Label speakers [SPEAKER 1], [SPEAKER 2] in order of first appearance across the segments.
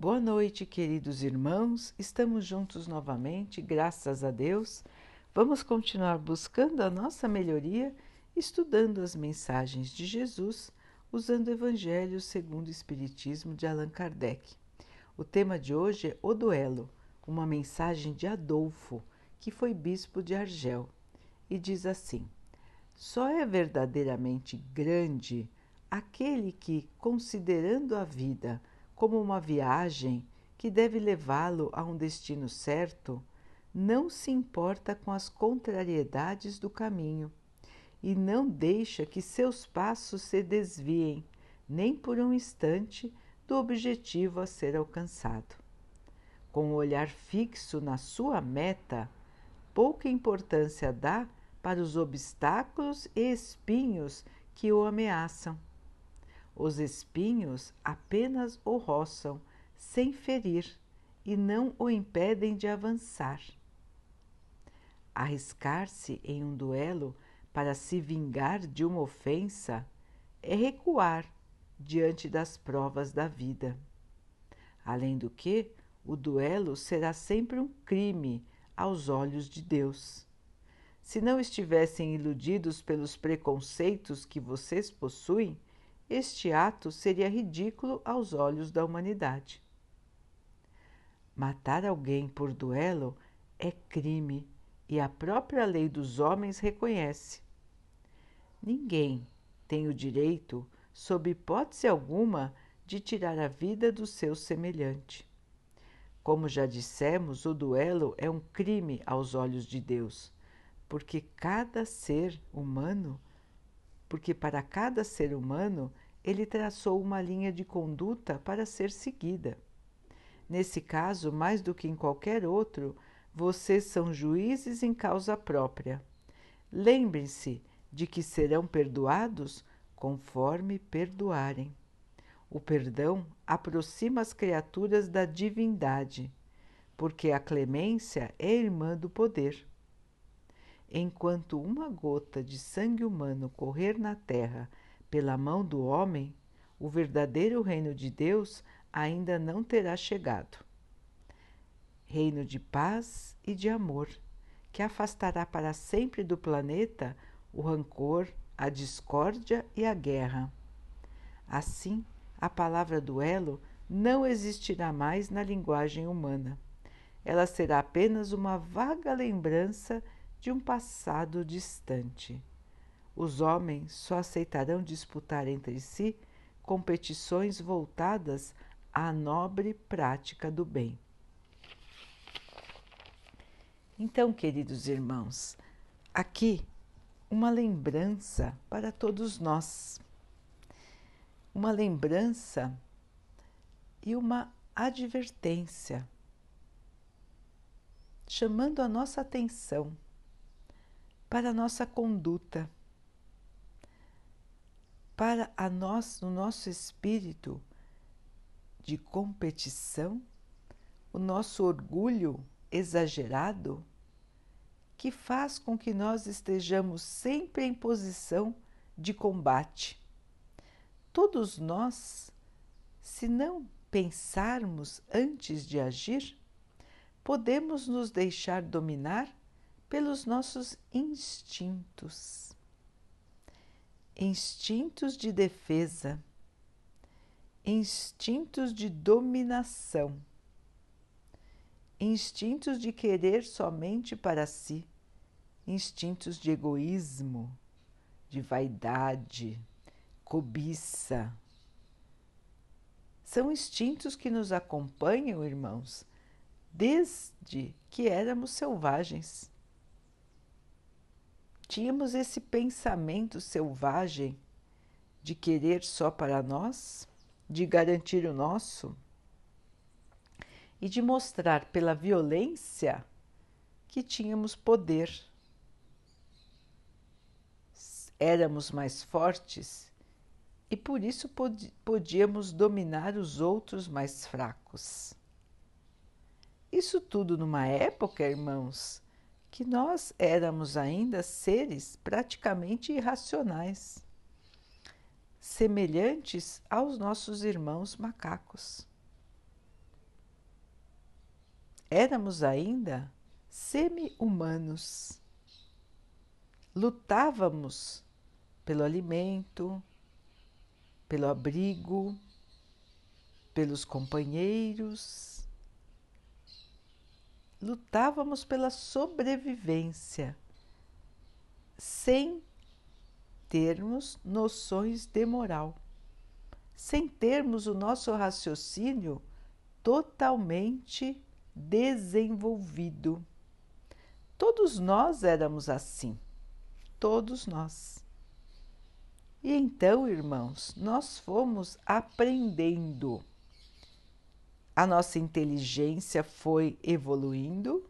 [SPEAKER 1] Boa noite, queridos irmãos. Estamos juntos novamente, graças a Deus. Vamos continuar buscando a nossa melhoria, estudando as mensagens de Jesus, usando o Evangelho segundo o Espiritismo de Allan Kardec. O tema de hoje é o duelo, uma mensagem de Adolfo, que foi bispo de Argel, e diz assim: Só é verdadeiramente grande aquele que, considerando a vida, como uma viagem que deve levá-lo a um destino certo, não se importa com as contrariedades do caminho e não deixa que seus passos se desviem, nem por um instante, do objetivo a ser alcançado. Com o olhar fixo na sua meta, pouca importância dá para os obstáculos e espinhos que o ameaçam os espinhos apenas o roçam, sem ferir, e não o impedem de avançar. Arriscar-se em um duelo para se vingar de uma ofensa é recuar diante das provas da vida. Além do que, o duelo será sempre um crime aos olhos de Deus. Se não estivessem iludidos pelos preconceitos que vocês possuem, este ato seria ridículo aos olhos da humanidade. Matar alguém por duelo é crime e a própria lei dos homens reconhece. Ninguém tem o direito, sob hipótese alguma, de tirar a vida do seu semelhante. Como já dissemos, o duelo é um crime aos olhos de Deus, porque cada ser humano porque para cada ser humano ele traçou uma linha de conduta para ser seguida. Nesse caso, mais do que em qualquer outro, vocês são juízes em causa própria. Lembrem-se de que serão perdoados conforme perdoarem. O perdão aproxima as criaturas da divindade, porque a clemência é irmã do poder. Enquanto uma gota de sangue humano correr na terra pela mão do homem, o verdadeiro reino de Deus ainda não terá chegado. Reino de paz e de amor, que afastará para sempre do planeta o rancor, a discórdia e a guerra. Assim, a palavra duelo não existirá mais na linguagem humana. Ela será apenas uma vaga lembrança de um passado distante. Os homens só aceitarão disputar entre si competições voltadas à nobre prática do bem. Então, queridos irmãos, aqui uma lembrança para todos nós, uma lembrança e uma advertência, chamando a nossa atenção para a nossa conduta, para a nós, no nosso espírito de competição, o nosso orgulho exagerado, que faz com que nós estejamos sempre em posição de combate. Todos nós, se não pensarmos antes de agir, podemos nos deixar dominar pelos nossos instintos. Instintos de defesa, instintos de dominação, instintos de querer somente para si, instintos de egoísmo, de vaidade, cobiça. São instintos que nos acompanham, irmãos, desde que éramos selvagens tínhamos esse pensamento selvagem de querer só para nós, de garantir o nosso e de mostrar pela violência que tínhamos poder. Éramos mais fortes e por isso podíamos dominar os outros mais fracos. Isso tudo numa época, irmãos, que nós éramos ainda seres praticamente irracionais, semelhantes aos nossos irmãos macacos. éramos ainda semi-humanos. Lutávamos pelo alimento, pelo abrigo, pelos companheiros. Lutávamos pela sobrevivência, sem termos noções de moral, sem termos o nosso raciocínio totalmente desenvolvido. Todos nós éramos assim, todos nós. E então, irmãos, nós fomos aprendendo. A nossa inteligência foi evoluindo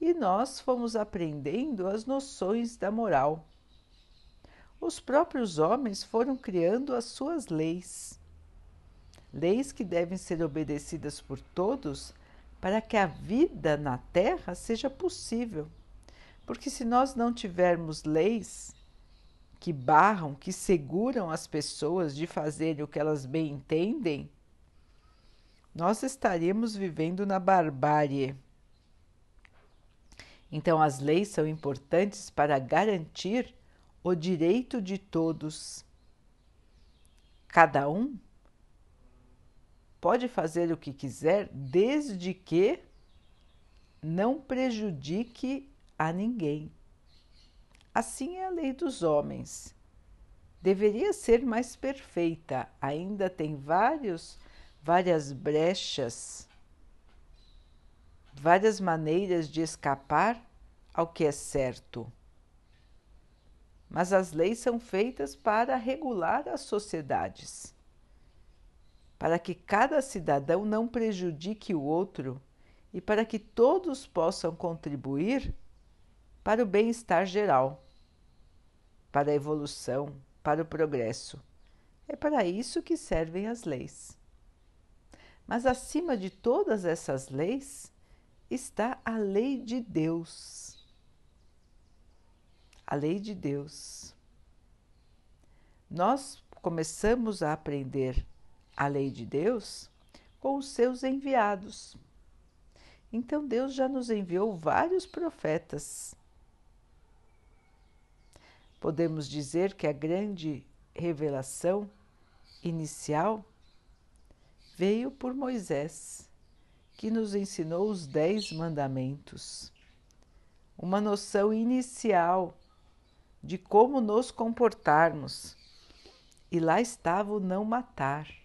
[SPEAKER 1] e nós fomos aprendendo as noções da moral. Os próprios homens foram criando as suas leis, leis que devem ser obedecidas por todos para que a vida na Terra seja possível. Porque se nós não tivermos leis que barram, que seguram as pessoas de fazerem o que elas bem entendem, nós estaríamos vivendo na barbárie. Então, as leis são importantes para garantir o direito de todos. Cada um pode fazer o que quiser, desde que não prejudique a ninguém. Assim é a lei dos homens. Deveria ser mais perfeita, ainda tem vários, várias brechas, várias maneiras de escapar ao que é certo. Mas as leis são feitas para regular as sociedades para que cada cidadão não prejudique o outro e para que todos possam contribuir para o bem-estar geral, para a evolução, para o progresso. É para isso que servem as leis. Mas acima de todas essas leis está a lei de Deus. A lei de Deus. Nós começamos a aprender a lei de Deus com os seus enviados. Então Deus já nos enviou vários profetas. Podemos dizer que a grande revelação inicial veio por Moisés, que nos ensinou os Dez Mandamentos, uma noção inicial de como nos comportarmos. E lá estava o não matar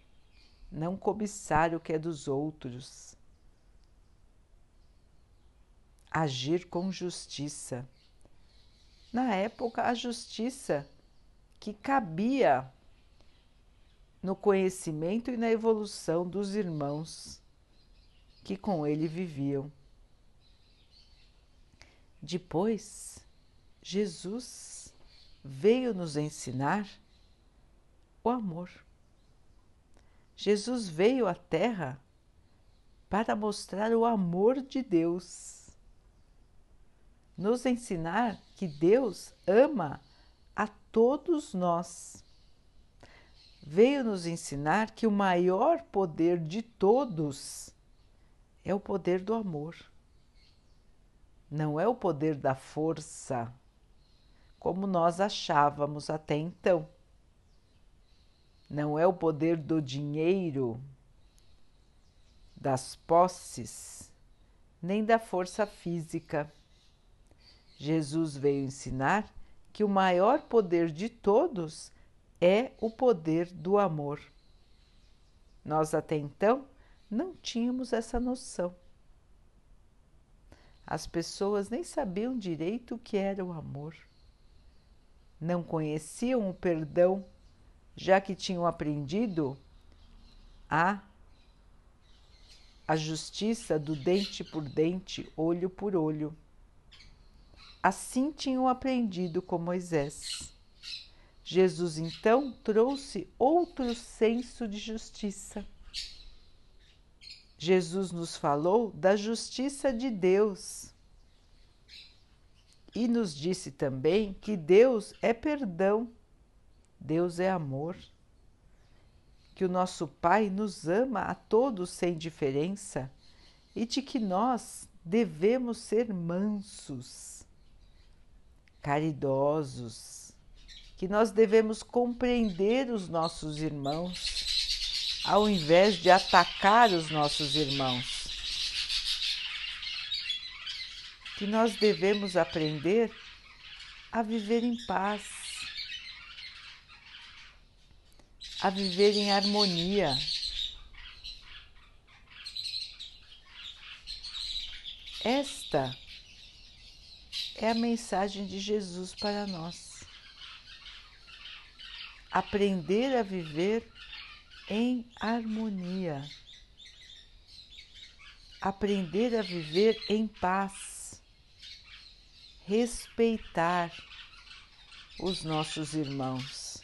[SPEAKER 1] não cobiçar o que é dos outros, agir com justiça. Na época, a justiça que cabia no conhecimento e na evolução dos irmãos que com ele viviam. Depois, Jesus veio nos ensinar o amor. Jesus veio à Terra para mostrar o amor de Deus, nos ensinar que Deus ama a todos nós. Veio nos ensinar que o maior poder de todos é o poder do amor. Não é o poder da força, como nós achávamos até então não é o poder do dinheiro, das posses, nem da força física. Jesus veio ensinar que o maior poder de todos é o poder do amor. Nós até então não tínhamos essa noção. As pessoas nem sabiam direito o que era o amor. Não conheciam o perdão já que tinham aprendido a a justiça do dente por dente, olho por olho. Assim tinham aprendido com Moisés. Jesus então trouxe outro senso de justiça. Jesus nos falou da justiça de Deus e nos disse também que Deus é perdão Deus é amor, que o nosso Pai nos ama a todos sem diferença e de que nós devemos ser mansos, caridosos, que nós devemos compreender os nossos irmãos, ao invés de atacar os nossos irmãos. Que nós devemos aprender a viver em paz, a viver em harmonia. Esta é a mensagem de Jesus para nós. Aprender a viver em harmonia. Aprender a viver em paz. Respeitar os nossos irmãos.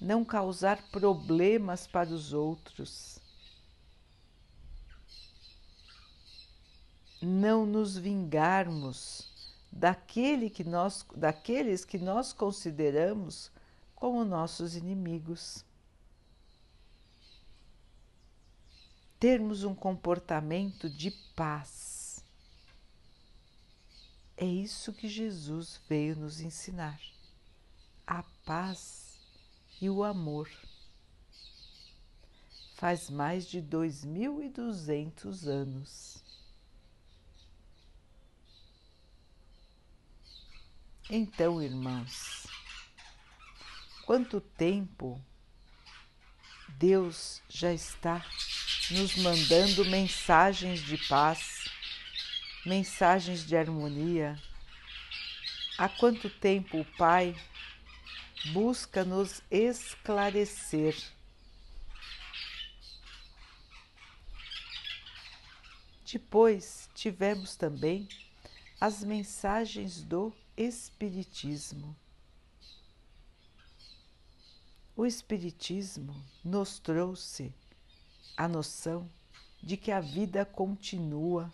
[SPEAKER 1] Não causar problemas para os outros não nos vingarmos daquele que nós, daqueles que nós consideramos como nossos inimigos. Termos um comportamento de paz. É isso que Jesus veio nos ensinar: a paz e o amor. Faz mais de dois mil e duzentos anos Então, irmãos, quanto tempo Deus já está nos mandando mensagens de paz, mensagens de harmonia? Há quanto tempo o Pai busca nos esclarecer? Depois tivemos também as mensagens do Espiritismo. O Espiritismo nos trouxe a noção de que a vida continua,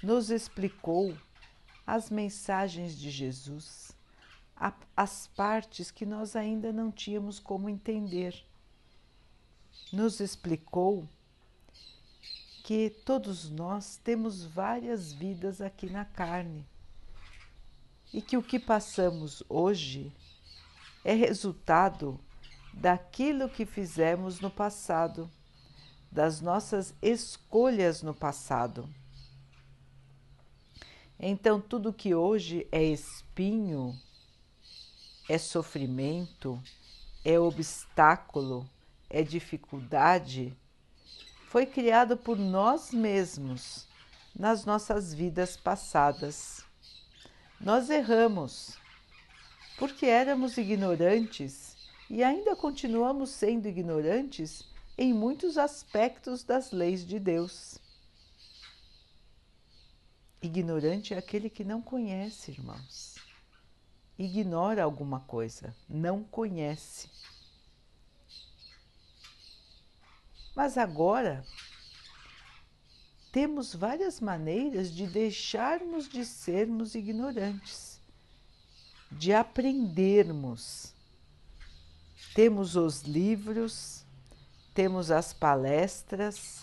[SPEAKER 1] nos explicou as mensagens de Jesus, as partes que nós ainda não tínhamos como entender. Nos explicou que todos nós temos várias vidas aqui na carne e que o que passamos hoje é resultado daquilo que fizemos no passado, das nossas escolhas no passado. Então, tudo que hoje é espinho, é sofrimento, é obstáculo, é dificuldade, foi criado por nós mesmos nas nossas vidas passadas. Nós erramos porque éramos ignorantes e ainda continuamos sendo ignorantes em muitos aspectos das leis de Deus. Ignorante é aquele que não conhece, irmãos. Ignora alguma coisa, não conhece. Mas agora temos várias maneiras de deixarmos de sermos ignorantes, de aprendermos. Temos os livros, temos as palestras,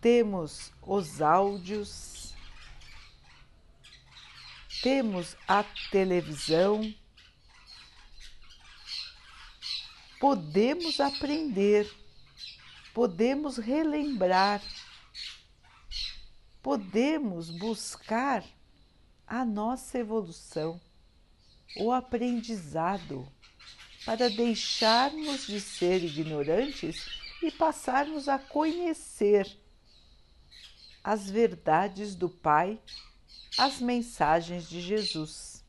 [SPEAKER 1] temos os áudios, temos a televisão. Podemos aprender podemos relembrar, podemos buscar a nossa evolução, o aprendizado, para deixarmos de ser ignorantes e passarmos a conhecer as verdades do Pai, as mensagens de Jesus.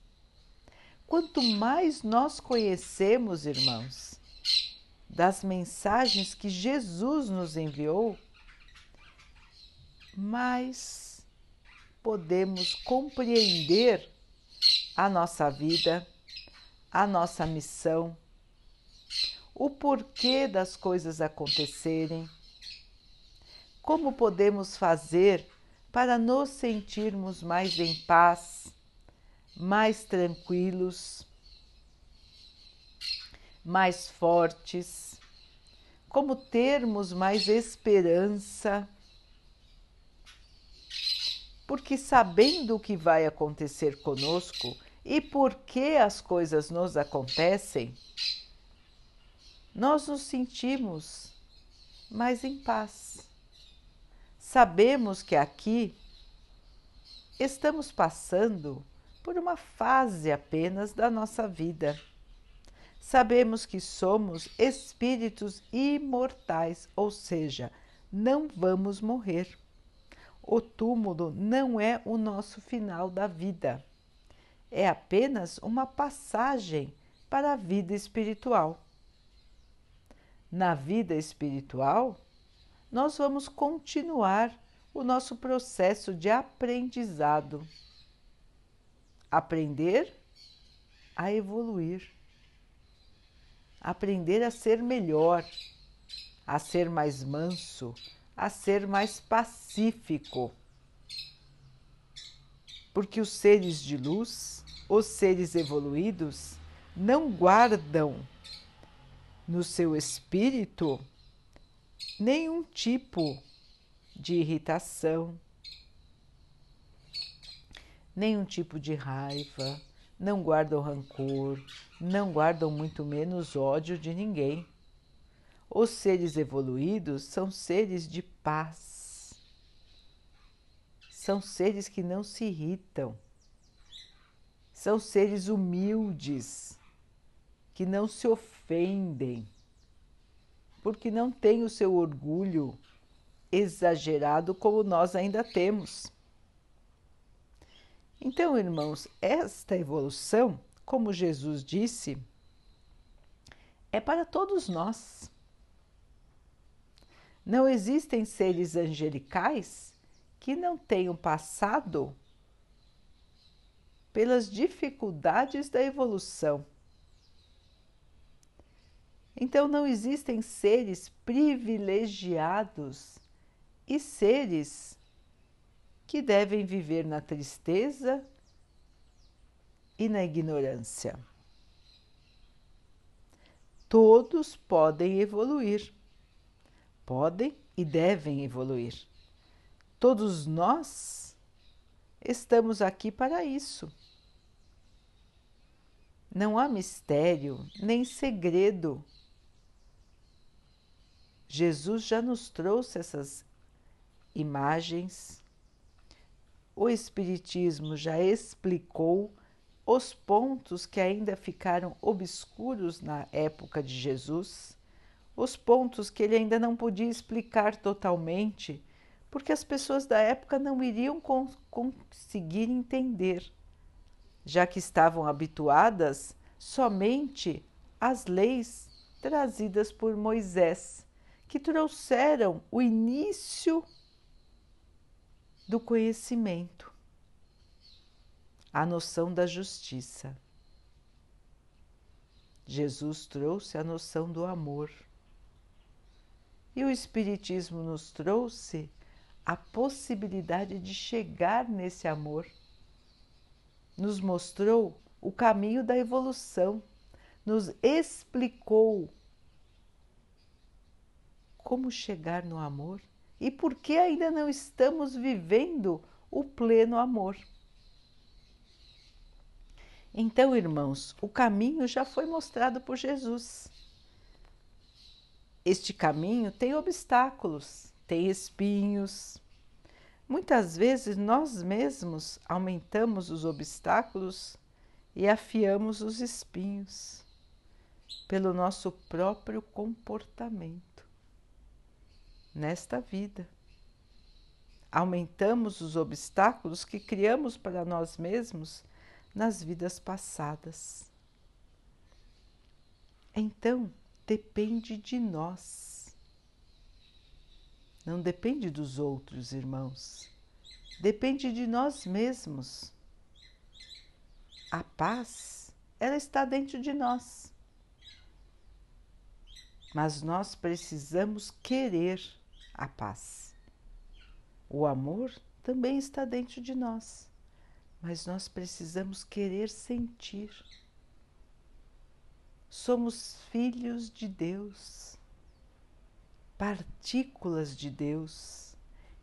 [SPEAKER 1] Quanto mais nós conhecemos, irmãos, das mensagens que Jesus nos enviou, mais podemos compreender a nossa vida, a nossa missão, o porquê das coisas acontecerem, como podemos fazer para nos sentirmos mais em paz, mais tranquilos mais fortes, como termos mais esperança, porque sabendo o que vai acontecer conosco e por que as coisas nos acontecem, nós nos sentimos mais em paz. Sabemos que aqui estamos passando por uma fase apenas da nossa vida. Sabemos que somos espíritos imortais, ou seja, não vamos morrer. O túmulo não é o nosso final da vida, é apenas uma passagem para a vida espiritual. Na vida espiritual, nós vamos continuar o nosso processo de aprendizado. Aprender a evoluir. Aprender a ser melhor, a ser mais manso, a ser mais pacífico. Porque os seres de luz, os seres evoluídos, não guardam no seu espírito nenhum tipo de irritação, nenhum tipo de raiva, não guardam rancor, não guardam muito menos ódio de ninguém. Os seres evoluídos são seres de paz, são seres que não se irritam, são seres humildes, que não se ofendem porque não tem o seu orgulho exagerado como nós ainda temos. Então, irmãos, esta evolução, como Jesus disse, é para todos nós. Não existem seres angelicais que não tenham passado pelas dificuldades da evolução. Então não existem seres privilegiados e seres que devem viver na tristeza e na ignorância. Todos podem evoluir, podem e devem evoluir. Todos nós estamos aqui para isso. Não há mistério nem segredo Jesus já nos trouxe essas imagens, o Espiritismo já explicou os pontos que ainda ficaram obscuros na época de Jesus, os pontos que ele ainda não podia explicar totalmente, porque as pessoas da época não iriam conseguir entender, já que estavam habituadas somente às leis trazidas por Moisés que trouxeram o início do conhecimento, a noção da justiça. Jesus trouxe a noção do amor. E o Espiritismo nos trouxe a possibilidade de chegar nesse amor. Nos mostrou o caminho da evolução, nos explicou como chegar no amor e por que ainda não estamos vivendo o pleno amor. Então, irmãos, o caminho já foi mostrado por Jesus. Este caminho tem obstáculos, tem espinhos. Muitas vezes nós mesmos aumentamos os obstáculos e afiamos os espinhos pelo nosso próprio comportamento nesta vida. Aumentamos os obstáculos que criamos para nós mesmos nas vidas passadas. Então, depende de nós. Não depende dos outros, irmãos. Depende de nós mesmos. A paz, ela está dentro de nós. Mas nós precisamos querer a paz. O amor também está dentro de nós, mas nós precisamos querer sentir. Somos filhos de Deus. partículas de Deus,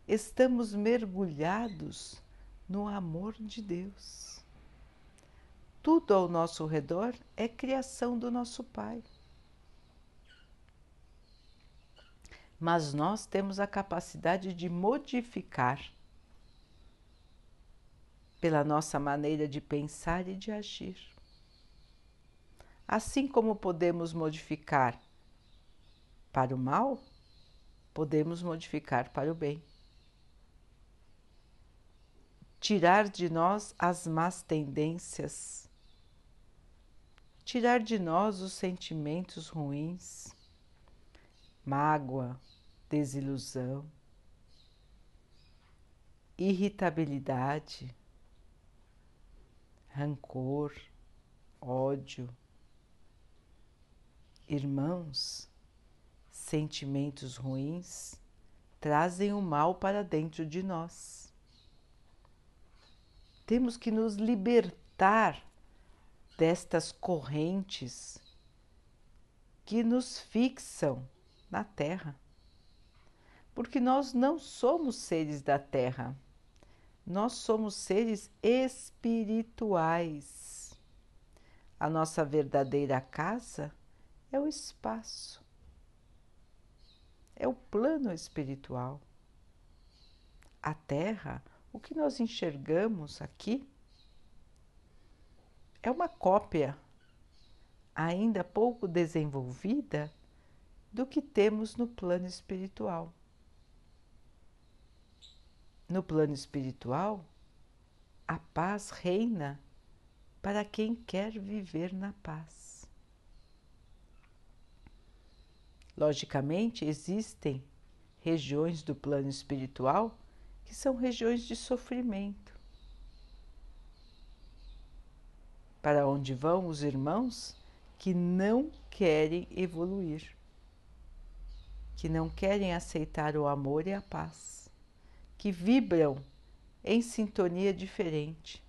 [SPEAKER 1] estamos mergulhados no amor de Deus. Tudo ao nosso redor é criação do nosso Pai. Mas nós temos a capacidade de modificar pela nossa maneira de pensar e de agir. Assim como podemos modificar para o mal, podemos modificar para o bem. Tirar de nós as más tendências, tirar de nós os sentimentos ruins, mágoa, desilusão, irritabilidade, rancor, ódio. Irmãos, sentimentos ruins trazem o mal para dentro de nós. Temos que nos libertar destas correntes que nos fixam na Terra. Porque nós não somos seres da Terra, nós somos seres espirituais. A nossa verdadeira casa é o espaço é o plano espiritual. A Terra, o que nós enxergamos aqui, é uma cópia ainda pouco desenvolvida do que temos no plano espiritual. No plano espiritual, a paz reina para quem quer viver na paz. Logicamente, existem regiões do plano espiritual que são regiões de sofrimento. Para onde vão os irmãos que não querem evoluir, que não querem aceitar o amor e a paz, que vibram em sintonia diferente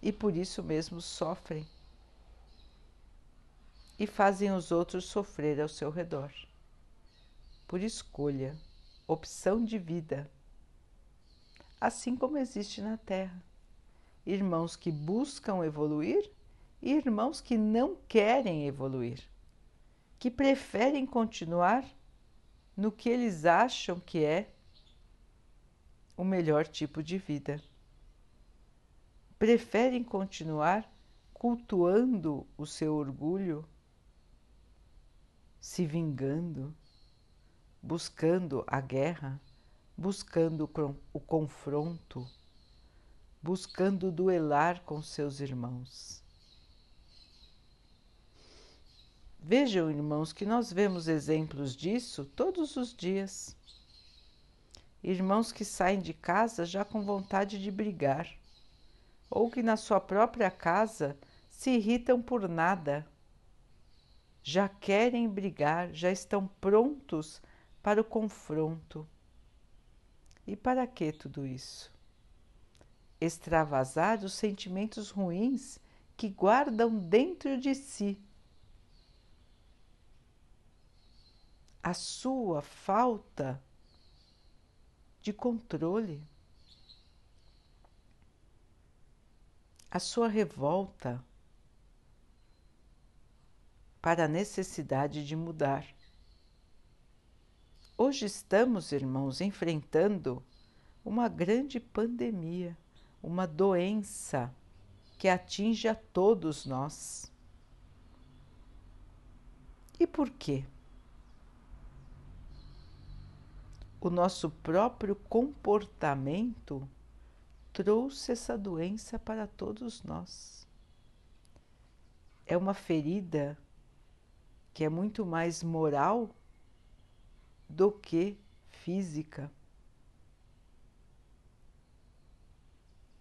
[SPEAKER 1] e por isso mesmo sofrem e fazem os outros sofrer ao seu redor. Por escolha, opção de vida. Assim como existe na Terra. Irmãos que buscam evoluir e irmãos que não querem evoluir, que preferem continuar no que eles acham que é o melhor tipo de vida. Preferem continuar cultuando o seu orgulho se vingando, buscando a guerra, buscando o confronto, buscando duelar com seus irmãos. Vejam, irmãos, que nós vemos exemplos disso todos os dias. Irmãos que saem de casa já com vontade de brigar, ou que na sua própria casa se irritam por nada já querem brigar, já estão prontos para o confronto. E para que tudo isso? Extravasar os sentimentos ruins que guardam dentro de si. A sua falta de controle, a sua revolta para a necessidade de mudar. Hoje estamos, irmãos, enfrentando uma grande pandemia, uma doença que atinge a todos nós. E por quê? O nosso próprio comportamento trouxe essa doença para todos nós. É uma ferida que é muito mais moral do que física.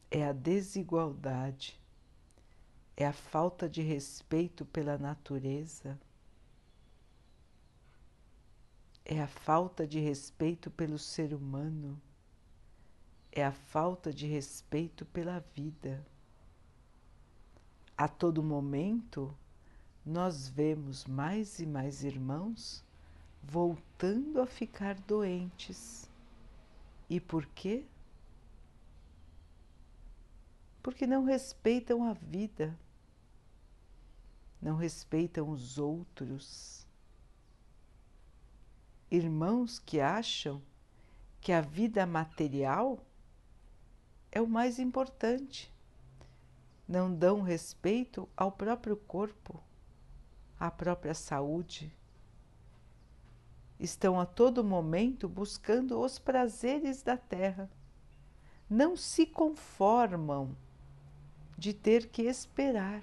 [SPEAKER 1] É a desigualdade, é a falta de respeito pela natureza, é a falta de respeito pelo ser humano, é a falta de respeito pela vida. A todo momento, nós vemos mais e mais irmãos voltando a ficar doentes. E por quê? Porque não respeitam a vida, não respeitam os outros. Irmãos que acham que a vida material é o mais importante, não dão respeito ao próprio corpo, à própria saúde estão a todo momento buscando os prazeres da terra. Não se conformam de ter que esperar.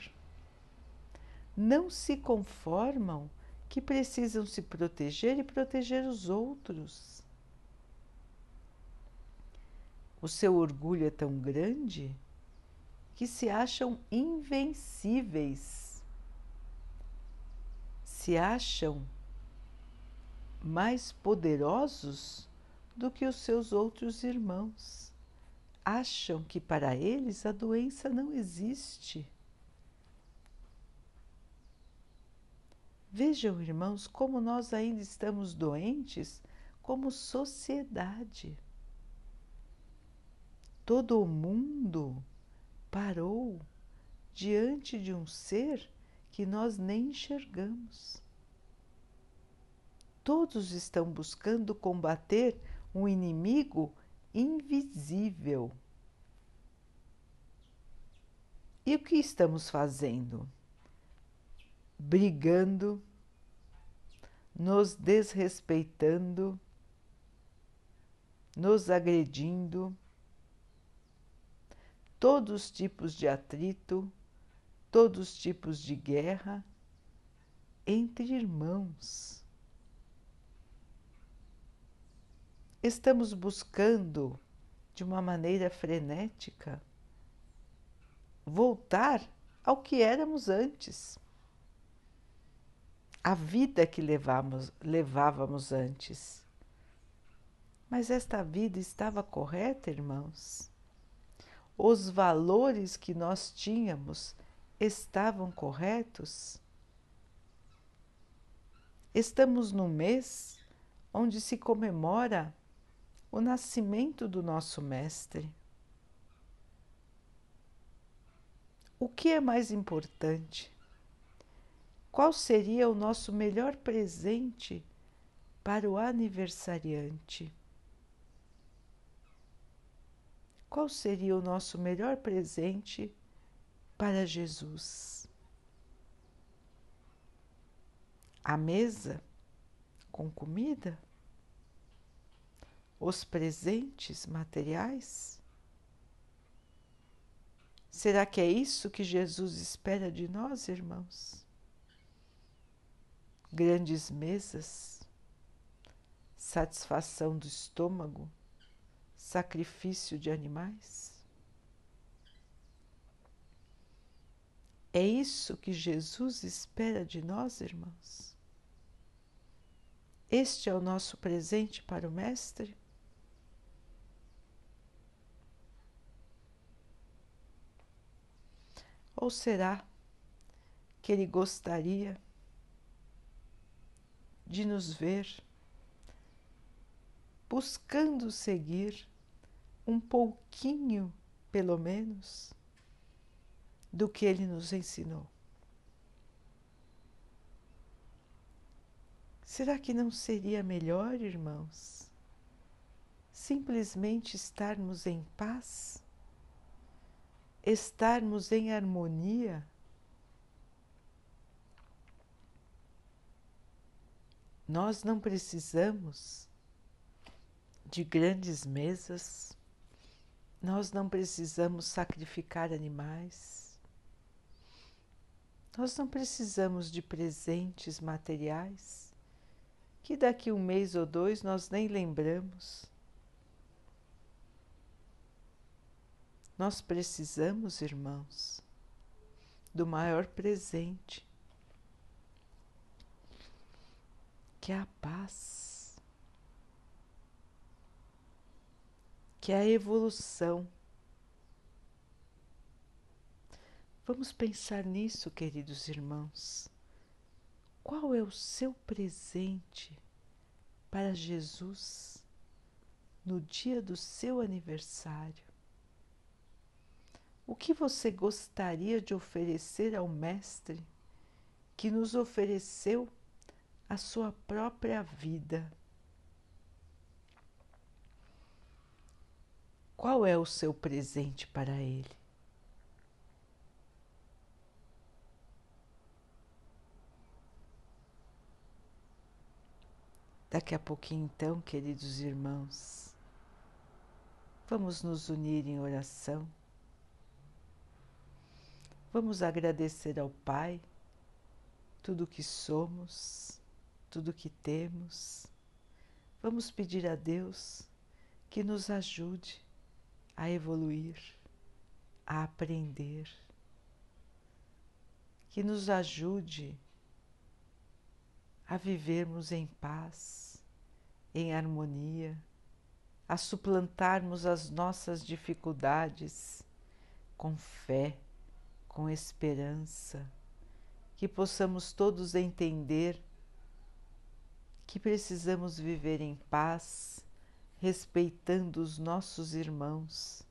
[SPEAKER 1] Não se conformam que precisam se proteger e proteger os outros. O seu orgulho é tão grande que se acham invencíveis. Se acham mais poderosos do que os seus outros irmãos. Acham que para eles a doença não existe. Vejam, irmãos, como nós ainda estamos doentes como sociedade. Todo o mundo parou diante de um ser que nós nem enxergamos. Todos estão buscando combater um inimigo invisível. E o que estamos fazendo? Brigando, nos desrespeitando, nos agredindo, todos os tipos de atrito, todos os tipos de guerra entre irmãos. estamos buscando de uma maneira frenética voltar ao que éramos antes. A vida que levávamos antes. Mas esta vida estava correta, irmãos? Os valores que nós tínhamos estavam corretos? Estamos no mês onde se comemora o nascimento do nosso Mestre. O que é mais importante? Qual seria o nosso melhor presente para o aniversariante? Qual seria o nosso melhor presente para Jesus? A mesa com comida? os presentes materiais? Será que é isso que Jesus espera de nós, irmãos? Grandes mesas, satisfação do estômago, sacrifício de animais? É isso que Jesus espera de nós, irmãos? Este é o nosso presente para o Mestre? Ou será que ele gostaria de nos ver buscando seguir um pouquinho, pelo menos, do que ele nos ensinou? Será que não seria melhor, irmãos, simplesmente estarmos em paz? estarmos em harmonia, nós não precisamos de grandes mesas, nós não precisamos sacrificar animais, nós não precisamos de presentes materiais que daqui um mês ou dois nós nem lembramos. Nós precisamos, irmãos, do maior presente, que é a paz, que é a evolução. Vamos pensar nisso, queridos irmãos. Qual é o seu presente para Jesus no dia do seu aniversário? O que você gostaria de oferecer ao Mestre que nos ofereceu a sua própria vida? Qual é o seu presente para Ele? Daqui a pouquinho, então, queridos irmãos, vamos nos unir em oração. Vamos agradecer ao Pai tudo o que somos, tudo o que temos. Vamos pedir a Deus que nos ajude a evoluir, a aprender, que nos ajude a vivermos em paz, em harmonia, a suplantarmos as nossas dificuldades com fé, com esperança, que possamos todos entender que precisamos viver em paz, respeitando os nossos irmãos,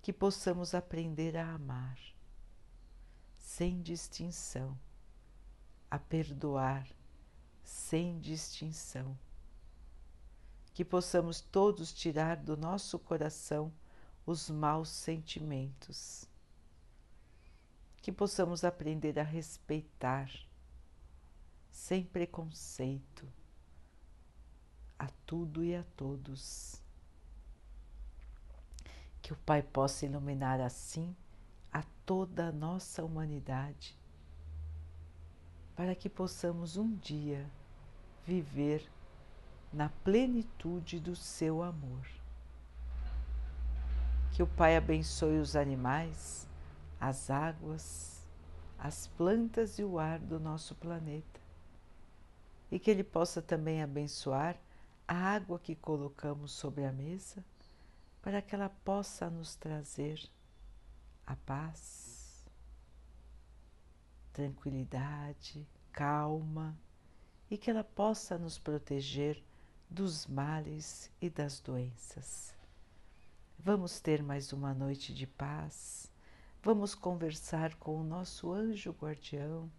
[SPEAKER 1] que possamos aprender a amar, sem distinção a perdoar sem distinção. Que possamos todos tirar do nosso coração os maus sentimentos. Que possamos aprender a respeitar, sem preconceito, a tudo e a todos. Que o Pai possa iluminar assim a toda a nossa humanidade para que possamos um dia viver na plenitude do seu amor. Que o Pai abençoe os animais, as águas, as plantas e o ar do nosso planeta. E que Ele possa também abençoar a água que colocamos sobre a mesa, para que ela possa nos trazer a paz, tranquilidade, calma e que ela possa nos proteger dos males e das doenças. Vamos ter mais uma noite de paz, vamos conversar com o nosso anjo guardião,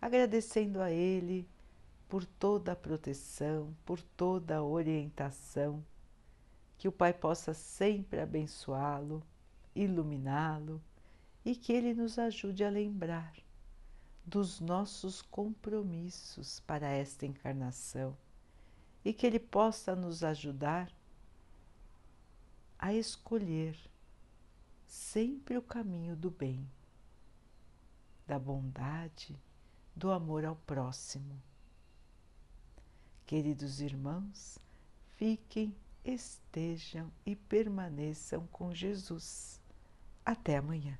[SPEAKER 1] agradecendo a ele por toda a proteção, por toda a orientação, que o Pai possa sempre abençoá-lo, iluminá-lo e que ele nos ajude a lembrar dos nossos compromissos para esta encarnação e que Ele possa nos ajudar a escolher sempre o caminho do bem, da bondade, do amor ao próximo. Queridos irmãos, fiquem, estejam e permaneçam com Jesus. Até amanhã.